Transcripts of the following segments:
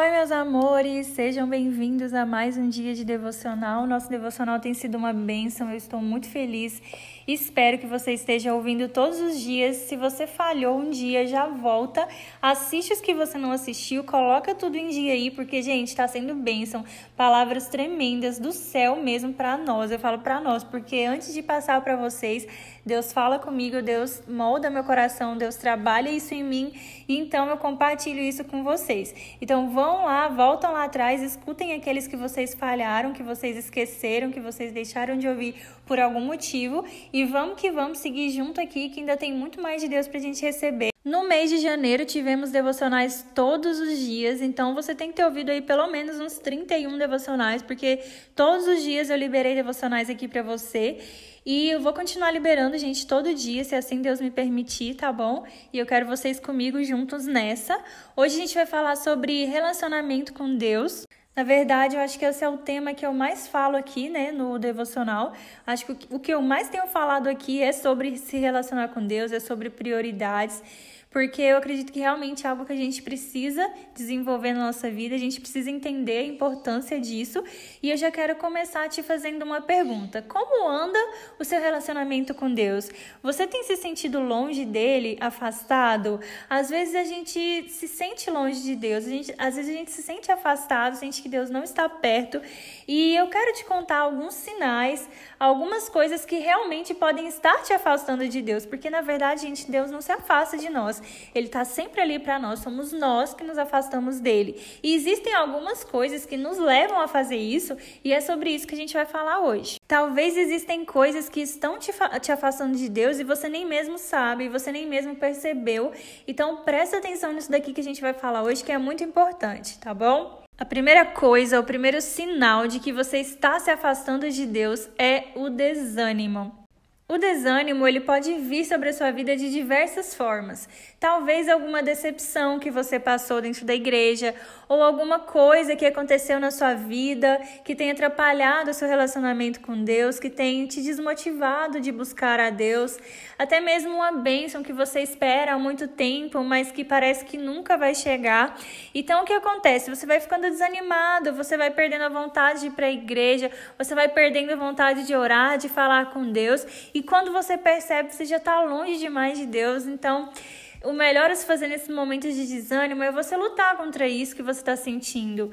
Oi, meus amores, sejam bem-vindos a mais um dia de devocional. Nosso devocional tem sido uma bênção, eu estou muito feliz. Espero que você esteja ouvindo todos os dias. Se você falhou um dia, já volta, assiste os que você não assistiu, coloca tudo em dia aí, porque, gente, está sendo bênção. Palavras tremendas do céu mesmo para nós. Eu falo para nós, porque antes de passar para vocês, Deus fala comigo, Deus molda meu coração, Deus trabalha isso em mim, e então eu compartilho isso com vocês. Então, vão lá, voltam lá atrás, escutem aqueles que vocês falharam, que vocês esqueceram, que vocês deixaram de ouvir por algum motivo e vamos que vamos seguir junto aqui que ainda tem muito mais de Deus pra gente receber. No mês de janeiro tivemos devocionais todos os dias, então você tem que ter ouvido aí pelo menos uns 31 devocionais, porque todos os dias eu liberei devocionais aqui para você. E eu vou continuar liberando, gente, todo dia, se assim Deus me permitir, tá bom? E eu quero vocês comigo juntos nessa. Hoje a gente vai falar sobre relacionamento com Deus. Na verdade, eu acho que esse é o tema que eu mais falo aqui, né, no devocional. Acho que o que eu mais tenho falado aqui é sobre se relacionar com Deus, é sobre prioridades porque eu acredito que realmente é algo que a gente precisa desenvolver na nossa vida, a gente precisa entender a importância disso. E eu já quero começar te fazendo uma pergunta: como anda o seu relacionamento com Deus? Você tem se sentido longe dele, afastado? Às vezes a gente se sente longe de Deus, gente, às vezes a gente se sente afastado, sente que Deus não está perto. E eu quero te contar alguns sinais, algumas coisas que realmente podem estar te afastando de Deus, porque na verdade, gente, Deus não se afasta de nós. Ele está sempre ali para nós, somos nós que nos afastamos dele. E existem algumas coisas que nos levam a fazer isso, e é sobre isso que a gente vai falar hoje. Talvez existem coisas que estão te, te afastando de Deus e você nem mesmo sabe, você nem mesmo percebeu. Então presta atenção nisso daqui que a gente vai falar hoje, que é muito importante, tá bom? A primeira coisa, o primeiro sinal de que você está se afastando de Deus é o desânimo. O desânimo ele pode vir sobre a sua vida de diversas formas. Talvez alguma decepção que você passou dentro da igreja, ou alguma coisa que aconteceu na sua vida que tenha atrapalhado o seu relacionamento com Deus, que tenha te desmotivado de buscar a Deus, até mesmo uma bênção que você espera há muito tempo, mas que parece que nunca vai chegar. Então o que acontece? Você vai ficando desanimado, você vai perdendo a vontade de ir para a igreja, você vai perdendo a vontade de orar, de falar com Deus. E quando você percebe, você já está longe demais de Deus. Então, o melhor a se fazer nesses momentos de desânimo é você lutar contra isso que você está sentindo.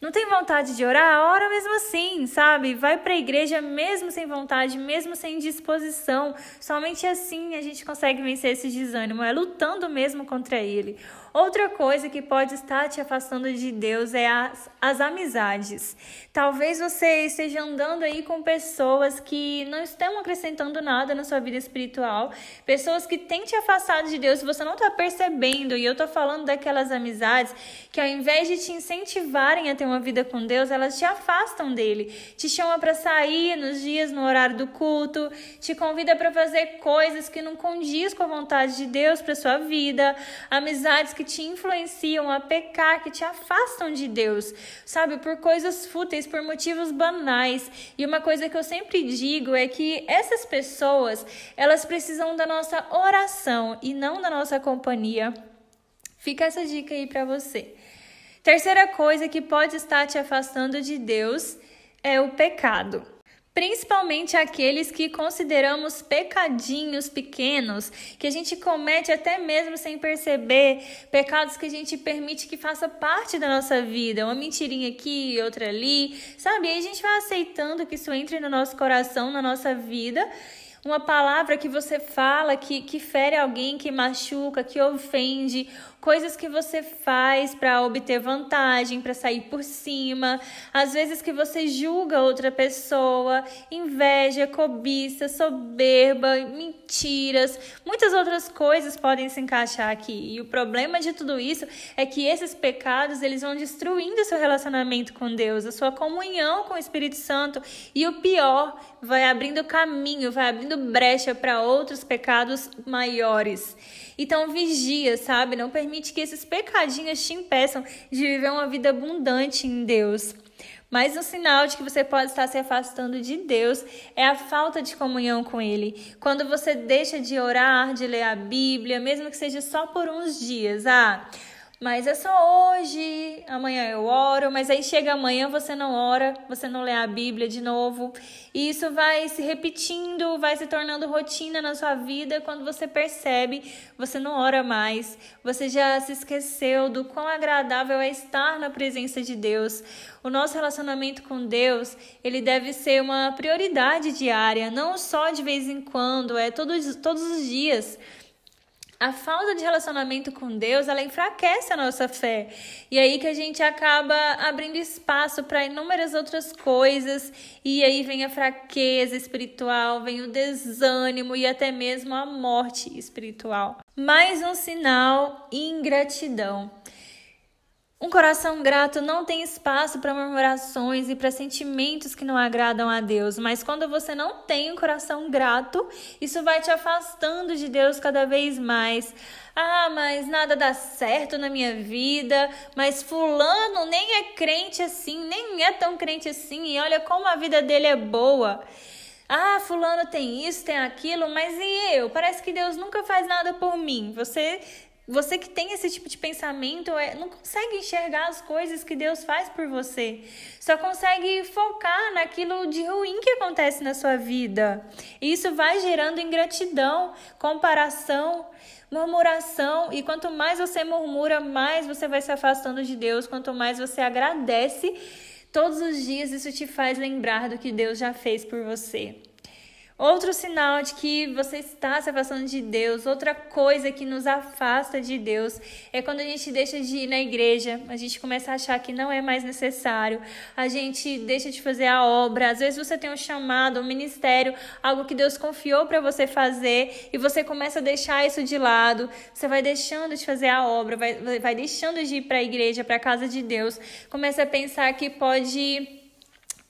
Não tem vontade de orar? Ora mesmo assim, sabe? Vai para a igreja mesmo sem vontade, mesmo sem disposição. Somente assim a gente consegue vencer esse desânimo, é lutando mesmo contra ele. Outra coisa que pode estar te afastando de Deus é as, as amizades. Talvez você esteja andando aí com pessoas que não estão acrescentando nada na sua vida espiritual, pessoas que têm te afastado de Deus você não está percebendo. E eu estou falando daquelas amizades que, ao invés de te incentivarem a ter uma vida com Deus, elas te afastam dele, te chamam para sair nos dias no horário do culto, te convida para fazer coisas que não condiz com a vontade de Deus para sua vida, amizades que te influenciam a pecar, que te afastam de Deus, sabe? Por coisas fúteis, por motivos banais. E uma coisa que eu sempre digo é que essas pessoas, elas precisam da nossa oração e não da nossa companhia. Fica essa dica aí para você. Terceira coisa que pode estar te afastando de Deus é o pecado. Principalmente aqueles que consideramos pecadinhos pequenos, que a gente comete até mesmo sem perceber, pecados que a gente permite que faça parte da nossa vida, uma mentirinha aqui, outra ali, sabe? E a gente vai aceitando que isso entre no nosso coração, na nossa vida, uma palavra que você fala que, que fere alguém, que machuca, que ofende, coisas que você faz para obter vantagem, para sair por cima, às vezes que você julga outra pessoa, inveja, cobiça, soberba, mentiras, muitas outras coisas podem se encaixar aqui. E o problema de tudo isso é que esses pecados, eles vão destruindo seu relacionamento com Deus, a sua comunhão com o Espírito Santo, e o pior, vai abrindo caminho, vai abrindo brecha para outros pecados maiores. Então vigia, sabe? Não permite que esses pecadinhos te impeçam de viver uma vida abundante em Deus. Mas um sinal de que você pode estar se afastando de Deus é a falta de comunhão com Ele. Quando você deixa de orar, de ler a Bíblia, mesmo que seja só por uns dias. Ah, mas é só hoje, amanhã eu oro, mas aí chega amanhã você não ora, você não lê a Bíblia de novo, e isso vai se repetindo, vai se tornando rotina na sua vida, quando você percebe, você não ora mais, você já se esqueceu do quão agradável é estar na presença de Deus. O nosso relacionamento com Deus, ele deve ser uma prioridade diária, não só de vez em quando, é todos, todos os dias a falta de relacionamento com Deus, ela enfraquece a nossa fé. E aí que a gente acaba abrindo espaço para inúmeras outras coisas, e aí vem a fraqueza espiritual, vem o desânimo e até mesmo a morte espiritual. Mais um sinal ingratidão. Um coração grato não tem espaço para murmurações e para sentimentos que não agradam a Deus, mas quando você não tem um coração grato, isso vai te afastando de Deus cada vez mais. Ah, mas nada dá certo na minha vida, mas Fulano nem é crente assim, nem é tão crente assim, e olha como a vida dele é boa. Ah, fulano tem isso, tem aquilo, mas e eu? Parece que Deus nunca faz nada por mim. Você você que tem esse tipo de pensamento é, não consegue enxergar as coisas que Deus faz por você. Só consegue focar naquilo de ruim que acontece na sua vida. E isso vai gerando ingratidão, comparação, murmuração. E quanto mais você murmura, mais você vai se afastando de Deus. Quanto mais você agradece, todos os dias isso te faz lembrar do que Deus já fez por você. Outro sinal de que você está se afastando de Deus, outra coisa que nos afasta de Deus, é quando a gente deixa de ir na igreja, a gente começa a achar que não é mais necessário, a gente deixa de fazer a obra. Às vezes você tem um chamado, um ministério, algo que Deus confiou para você fazer e você começa a deixar isso de lado, você vai deixando de fazer a obra, vai, vai deixando de ir para a igreja, para a casa de Deus, começa a pensar que pode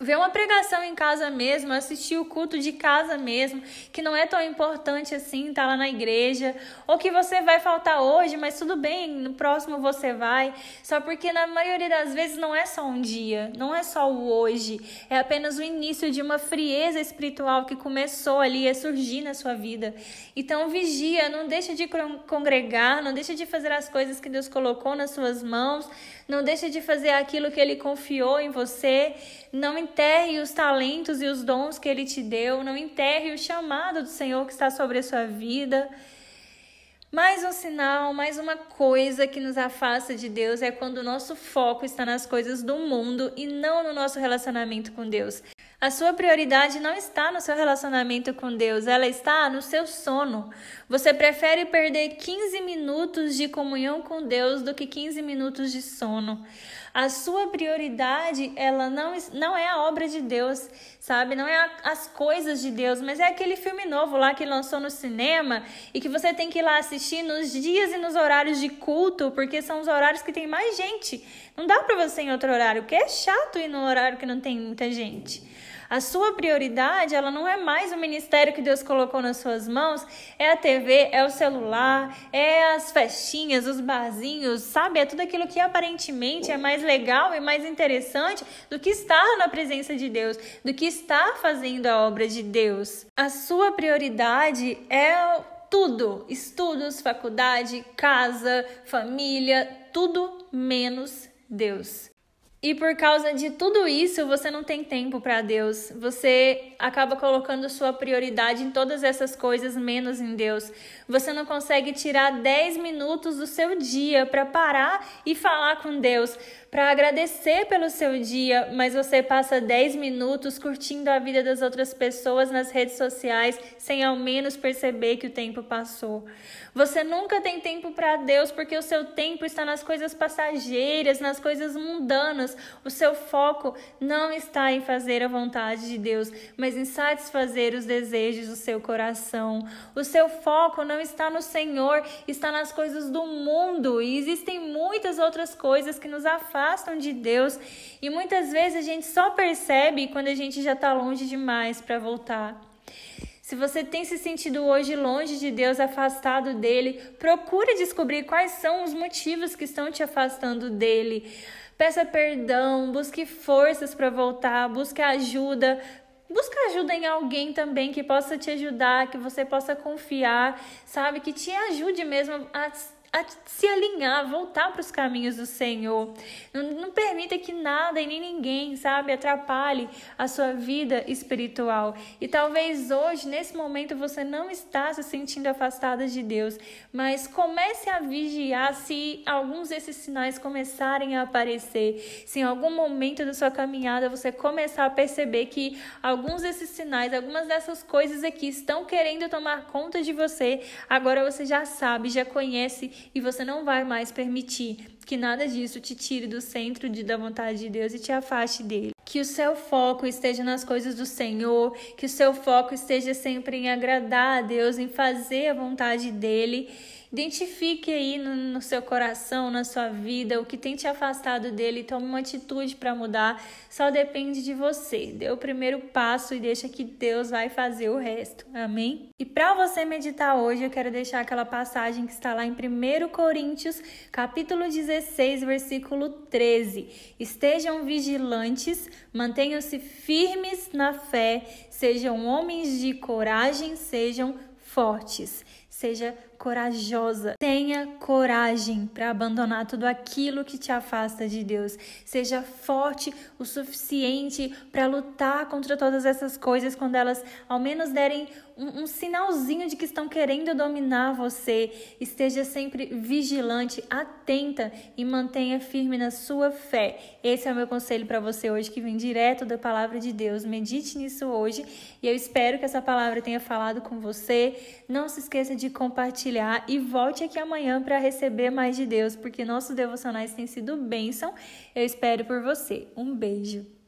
ver uma pregação em casa mesmo, assistir o culto de casa mesmo, que não é tão importante assim estar tá lá na igreja, ou que você vai faltar hoje, mas tudo bem, no próximo você vai, só porque na maioria das vezes não é só um dia, não é só o hoje, é apenas o início de uma frieza espiritual que começou ali a surgir na sua vida. Então vigia, não deixa de congregar, não deixa de fazer as coisas que Deus colocou nas suas mãos, não deixa de fazer aquilo que ele confiou em você, não enterre os talentos e os dons que ele te deu, não enterre o chamado do Senhor que está sobre a sua vida. Mais um sinal, mais uma coisa que nos afasta de Deus é quando o nosso foco está nas coisas do mundo e não no nosso relacionamento com Deus. A sua prioridade não está no seu relacionamento com Deus, ela está no seu sono. Você prefere perder 15 minutos de comunhão com Deus do que 15 minutos de sono. A sua prioridade, ela não, não é a obra de Deus, sabe? Não é a, as coisas de Deus, mas é aquele filme novo lá que lançou no cinema e que você tem que ir lá assistir nos dias e nos horários de culto, porque são os horários que tem mais gente. Não dá para você em outro horário, porque é chato ir no horário que não tem muita gente. A sua prioridade, ela não é mais o ministério que Deus colocou nas suas mãos, é a TV, é o celular, é as festinhas, os barzinhos, sabe? É tudo aquilo que aparentemente é mais legal e mais interessante do que estar na presença de Deus, do que estar fazendo a obra de Deus. A sua prioridade é tudo: estudos, faculdade, casa, família, tudo menos Deus. E por causa de tudo isso, você não tem tempo para Deus. Você acaba colocando sua prioridade em todas essas coisas, menos em Deus. Você não consegue tirar 10 minutos do seu dia para parar e falar com Deus para agradecer pelo seu dia, mas você passa 10 minutos curtindo a vida das outras pessoas nas redes sociais sem ao menos perceber que o tempo passou. Você nunca tem tempo para Deus porque o seu tempo está nas coisas passageiras, nas coisas mundanas. O seu foco não está em fazer a vontade de Deus, mas em satisfazer os desejos do seu coração. O seu foco não está no Senhor, está nas coisas do mundo. E existem muitas outras coisas que nos afastam afastam de Deus e muitas vezes a gente só percebe quando a gente já está longe demais para voltar. Se você tem se sentido hoje longe de Deus, afastado dele, procure descobrir quais são os motivos que estão te afastando dele. Peça perdão, busque forças para voltar, busque ajuda, Busca ajuda em alguém também que possa te ajudar, que você possa confiar, sabe? Que te ajude mesmo a a se alinhar, voltar para os caminhos do Senhor. Não, não, permita que nada e nem ninguém, sabe, atrapalhe a sua vida espiritual. E talvez hoje, nesse momento, você não está se sentindo afastada de Deus, mas comece a vigiar se alguns desses sinais começarem a aparecer. Se em algum momento da sua caminhada você começar a perceber que alguns desses sinais, algumas dessas coisas aqui estão querendo tomar conta de você, agora você já sabe, já conhece e você não vai mais permitir que nada disso te tire do centro de, da vontade de Deus e te afaste dele. Que o seu foco esteja nas coisas do Senhor, que o seu foco esteja sempre em agradar a Deus, em fazer a vontade dele Identifique aí no, no, seu coração, na sua vida, o que tem te afastado dele. Tome uma atitude para mudar. Só depende de você. Dê o primeiro passo e deixa que Deus vai fazer o resto. Amém? E para você meditar hoje, eu quero deixar aquela passagem que está lá em 1 Coríntios, capítulo 16, versículo 13. Estejam vigilantes, mantenham-se firmes na fé, sejam homens de coragem, sejam fortes. Seja corajosa. Tenha coragem para abandonar tudo aquilo que te afasta de Deus. Seja forte o suficiente para lutar contra todas essas coisas quando elas ao menos derem um, um, sinalzinho de que estão querendo dominar você. Esteja sempre vigilante, atenta e mantenha firme na sua fé. Esse é o meu conselho para você hoje, que vem direto da palavra de Deus. Medite nisso hoje e eu espero que essa palavra tenha falado com você. Não se esqueça de compartilhar e volte aqui amanhã para receber mais de Deus, porque nossos devocionais têm sido bênção. Eu espero por você. Um beijo.